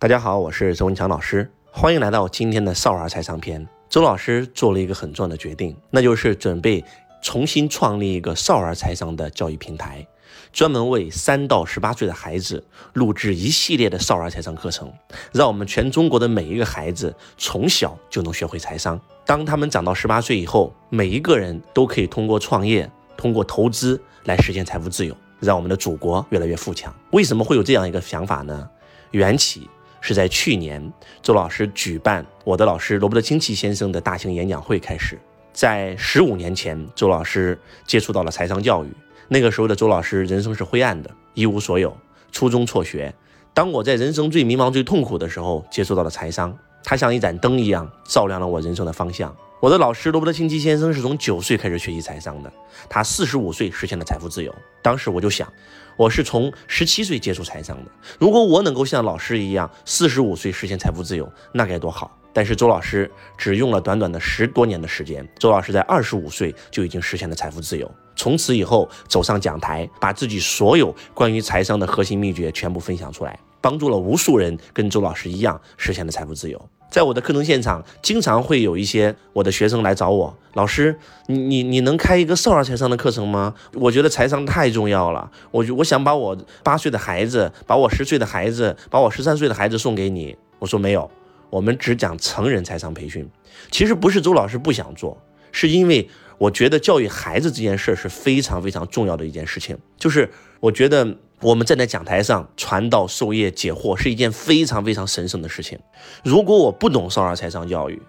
大家好，我是周文强老师，欢迎来到今天的少儿财商篇。周老师做了一个很重要的决定，那就是准备重新创立一个少儿财商的教育平台，专门为三到十八岁的孩子录制一系列的少儿财商课程，让我们全中国的每一个孩子从小就能学会财商。当他们长到十八岁以后，每一个人都可以通过创业、通过投资来实现财富自由，让我们的祖国越来越富强。为什么会有这样一个想法呢？缘起。是在去年，周老师举办我的老师罗伯特清崎先生的大型演讲会开始。在十五年前，周老师接触到了财商教育。那个时候的周老师人生是灰暗的，一无所有，初中辍学。当我在人生最迷茫、最痛苦的时候，接触到了财商，它像一盏灯一样，照亮了我人生的方向。我的老师罗伯特清崎先生是从九岁开始学习财商的，他四十五岁实现了财富自由。当时我就想，我是从十七岁接触财商的，如果我能够像老师一样四十五岁实现财富自由，那该多好！但是周老师只用了短短的十多年的时间，周老师在二十五岁就已经实现了财富自由，从此以后走上讲台，把自己所有关于财商的核心秘诀全部分享出来，帮助了无数人跟周老师一样实现了财富自由。在我的课程现场，经常会有一些我的学生来找我，老师，你你你能开一个少儿财商的课程吗？我觉得财商太重要了，我我想把我八岁的孩子，把我十岁的孩子，把我十三岁的孩子送给你。我说没有，我们只讲成人财商培训。其实不是周老师不想做，是因为我觉得教育孩子这件事是非常非常重要的一件事情，就是我觉得。我们站在讲台上传道授业解惑是一件非常非常神圣的事情。如果我不懂少儿财商教育，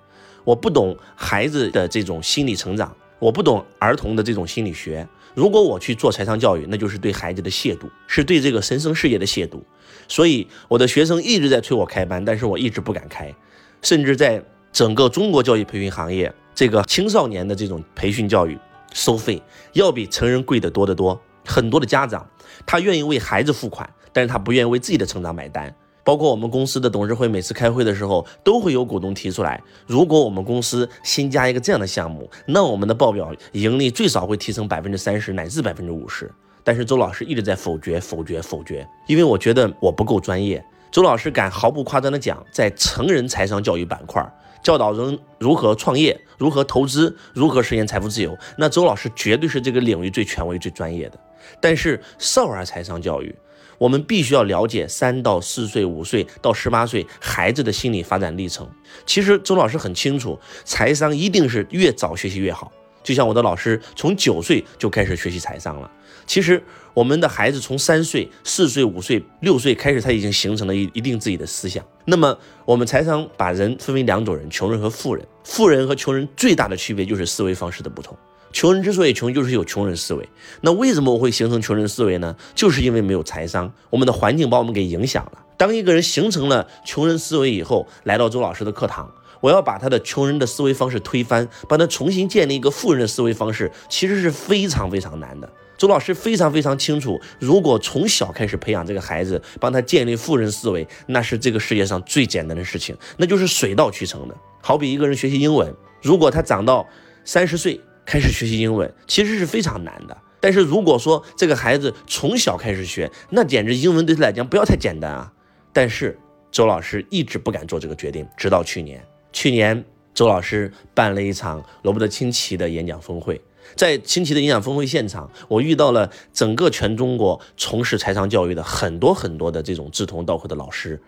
我不懂孩子的这种心理成长，我不懂儿童的这种心理学，如果我去做财商教育，那就是对孩子的亵渎，是对这个神圣事业的亵渎。所以我的学生一直在催我开班，但是我一直不敢开，甚至在整个中国教育培训行业，这个青少年的这种培训教育收费要比成人贵得多得多。很多的家长，他愿意为孩子付款，但是他不愿意为自己的成长买单。包括我们公司的董事会，每次开会的时候，都会有股东提出来，如果我们公司新加一个这样的项目，那我们的报表盈利最少会提升百分之三十乃至百分之五十。但是周老师一直在否决、否决、否决，因为我觉得我不够专业。周老师敢毫不夸张的讲，在成人财商教育板块。教导人如何创业、如何投资、如何实现财富自由，那周老师绝对是这个领域最权威、最专业的。但是少儿财商教育，我们必须要了解三到四岁、五岁到十八岁孩子的心理发展历程。其实周老师很清楚，财商一定是越早学习越好。就像我的老师从九岁就开始学习财商了。其实我们的孩子从三岁、四岁、五岁、六岁开始，他已经形成了一一定自己的思想。那么我们财商把人分为两种人：穷人和富人。富人和穷人最大的区别就是思维方式的不同。穷人之所以穷，就是有穷人思维。那为什么我会形成穷人思维呢？就是因为没有财商，我们的环境把我们给影响了。当一个人形成了穷人思维以后，来到周老师的课堂，我要把他的穷人的思维方式推翻，帮他重新建立一个富人的思维方式，其实是非常非常难的。周老师非常非常清楚，如果从小开始培养这个孩子，帮他建立富人思维，那是这个世界上最简单的事情，那就是水到渠成的。好比一个人学习英文，如果他长到三十岁开始学习英文，其实是非常难的。但是如果说这个孩子从小开始学，那简直英文对他来讲不要太简单啊。但是周老师一直不敢做这个决定，直到去年，去年周老师办了一场罗伯特清崎的演讲峰会。在清奇的演讲峰会现场，我遇到了整个全中国从事财商教育的很多很多的这种志同道合的老师。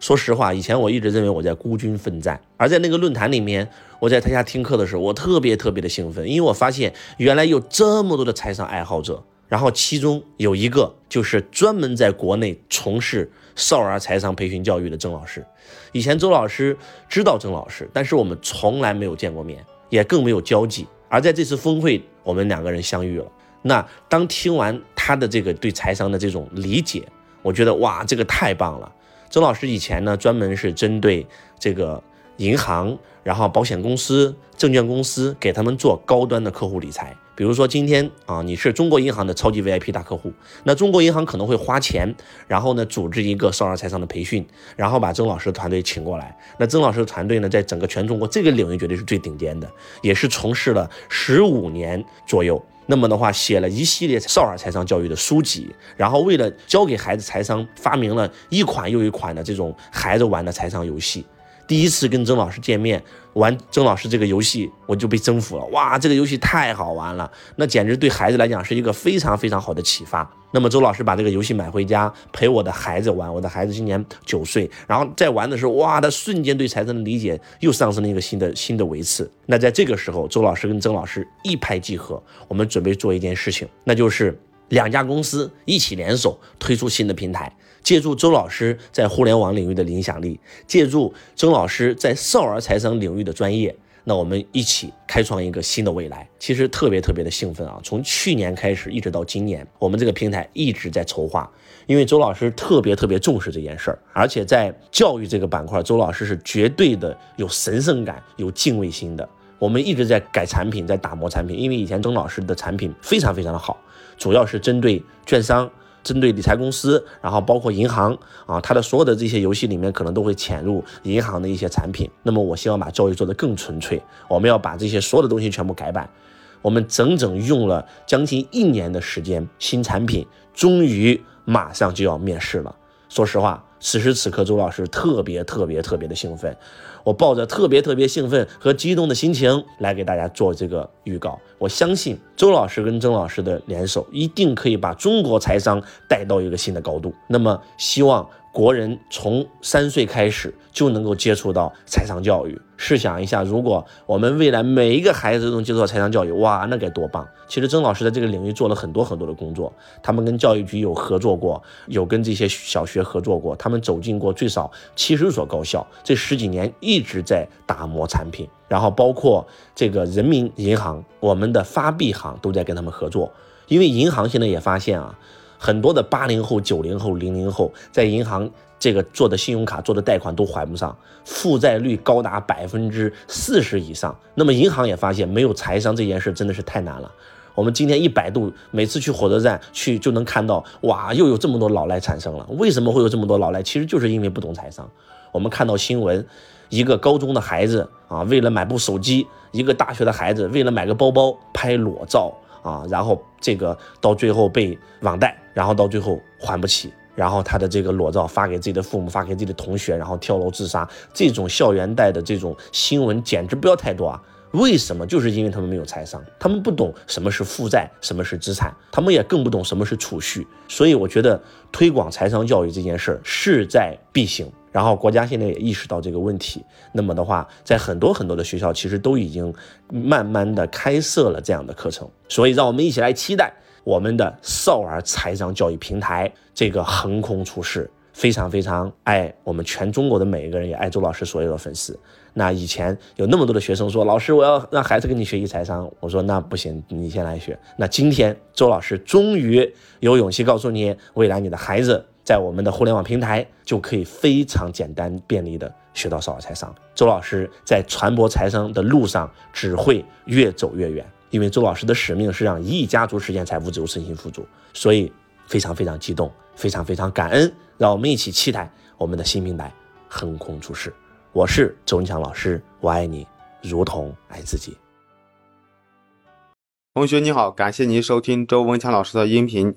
说实话，以前我一直认为我在孤军奋战，而在那个论坛里面，我在台下听课的时候，我特别特别的兴奋，因为我发现原来有这么多的财商爱好者。然后其中有一个就是专门在国内从事少儿财商培训教育的郑老师。以前周老师知道郑老师，但是我们从来没有见过面，也更没有交集。而在这次峰会，我们两个人相遇了。那当听完他的这个对财商的这种理解，我觉得哇，这个太棒了。周老师以前呢，专门是针对这个银行。然后保险公司、证券公司给他们做高端的客户理财，比如说今天啊，你是中国银行的超级 VIP 大客户，那中国银行可能会花钱，然后呢组织一个少儿财商的培训，然后把曾老师的团队请过来。那曾老师的团队呢，在整个全中国这个领域绝对是最顶尖的，也是从事了十五年左右。那么的话，写了一系列少儿财商教育的书籍，然后为了教给孩子财商，发明了一款又一款的这种孩子玩的财商游戏。第一次跟曾老师见面玩曾老师这个游戏，我就被征服了。哇，这个游戏太好玩了，那简直对孩子来讲是一个非常非常好的启发。那么周老师把这个游戏买回家陪我的孩子玩，我的孩子今年九岁，然后在玩的时候，哇，他瞬间对财神的理解又上升了一个新的新的维次。那在这个时候，周老师跟曾老师一拍即合，我们准备做一件事情，那就是两家公司一起联手推出新的平台。借助周老师在互联网领域的影响力，借助曾老师在少儿财商领域的专业，那我们一起开创一个新的未来。其实特别特别的兴奋啊！从去年开始一直到今年，我们这个平台一直在筹划，因为周老师特别特别重视这件事儿，而且在教育这个板块，周老师是绝对的有神圣感、有敬畏心的。我们一直在改产品，在打磨产品，因为以前曾老师的产品非常非常的好，主要是针对券商。针对理财公司，然后包括银行啊，它的所有的这些游戏里面可能都会潜入银行的一些产品。那么我希望把教育做得更纯粹，我们要把这些所有的东西全部改版。我们整整用了将近一年的时间，新产品终于马上就要面世了。说实话。此时此刻，周老师特别特别特别的兴奋，我抱着特别特别兴奋和激动的心情来给大家做这个预告。我相信周老师跟曾老师的联手，一定可以把中国财商带到一个新的高度。那么，希望。国人从三岁开始就能够接触到财商教育，试想一下，如果我们未来每一个孩子都能接触到财商教育，哇，那该多棒！其实曾老师在这个领域做了很多很多的工作，他们跟教育局有合作过，有跟这些小学合作过，他们走进过最少七十所高校，这十几年一直在打磨产品，然后包括这个人民银行，我们的发币行都在跟他们合作，因为银行现在也发现啊。很多的八零后、九零后、零零后在银行这个做的信用卡、做的贷款都还不上，负债率高达百分之四十以上。那么银行也发现，没有财商这件事真的是太难了。我们今天一百度，每次去火车站去就能看到，哇，又有这么多老赖产生了。为什么会有这么多老赖？其实就是因为不懂财商。我们看到新闻，一个高中的孩子啊，为了买部手机；一个大学的孩子为了买个包包，拍裸照。啊，然后这个到最后被网贷，然后到最后还不起，然后他的这个裸照发给自己的父母，发给自己的同学，然后跳楼自杀，这种校园贷的这种新闻简直不要太多啊！为什么？就是因为他们没有财商，他们不懂什么是负债，什么是资产，他们也更不懂什么是储蓄。所以我觉得推广财商教育这件事势在必行。然后国家现在也意识到这个问题，那么的话，在很多很多的学校其实都已经慢慢的开设了这样的课程。所以让我们一起来期待我们的少儿财商教育平台这个横空出世。非常非常爱我们全中国的每一个人，也爱周老师所有的粉丝。那以前有那么多的学生说，老师我要让孩子跟你学习财商，我说那不行，你先来学。那今天周老师终于有勇气告诉你，未来你的孩子在我们的互联网平台就可以非常简单便利的学到少儿财商。周老师在传播财商的路上只会越走越远，因为周老师的使命是让一亿家族实现财富自由、身心富足，所以非常非常激动，非常非常感恩。让我们一起期待我们的新平台横空出世。我是周文强老师，我爱你，如同爱自己。同学你好，感谢您收听周文强老师的音频。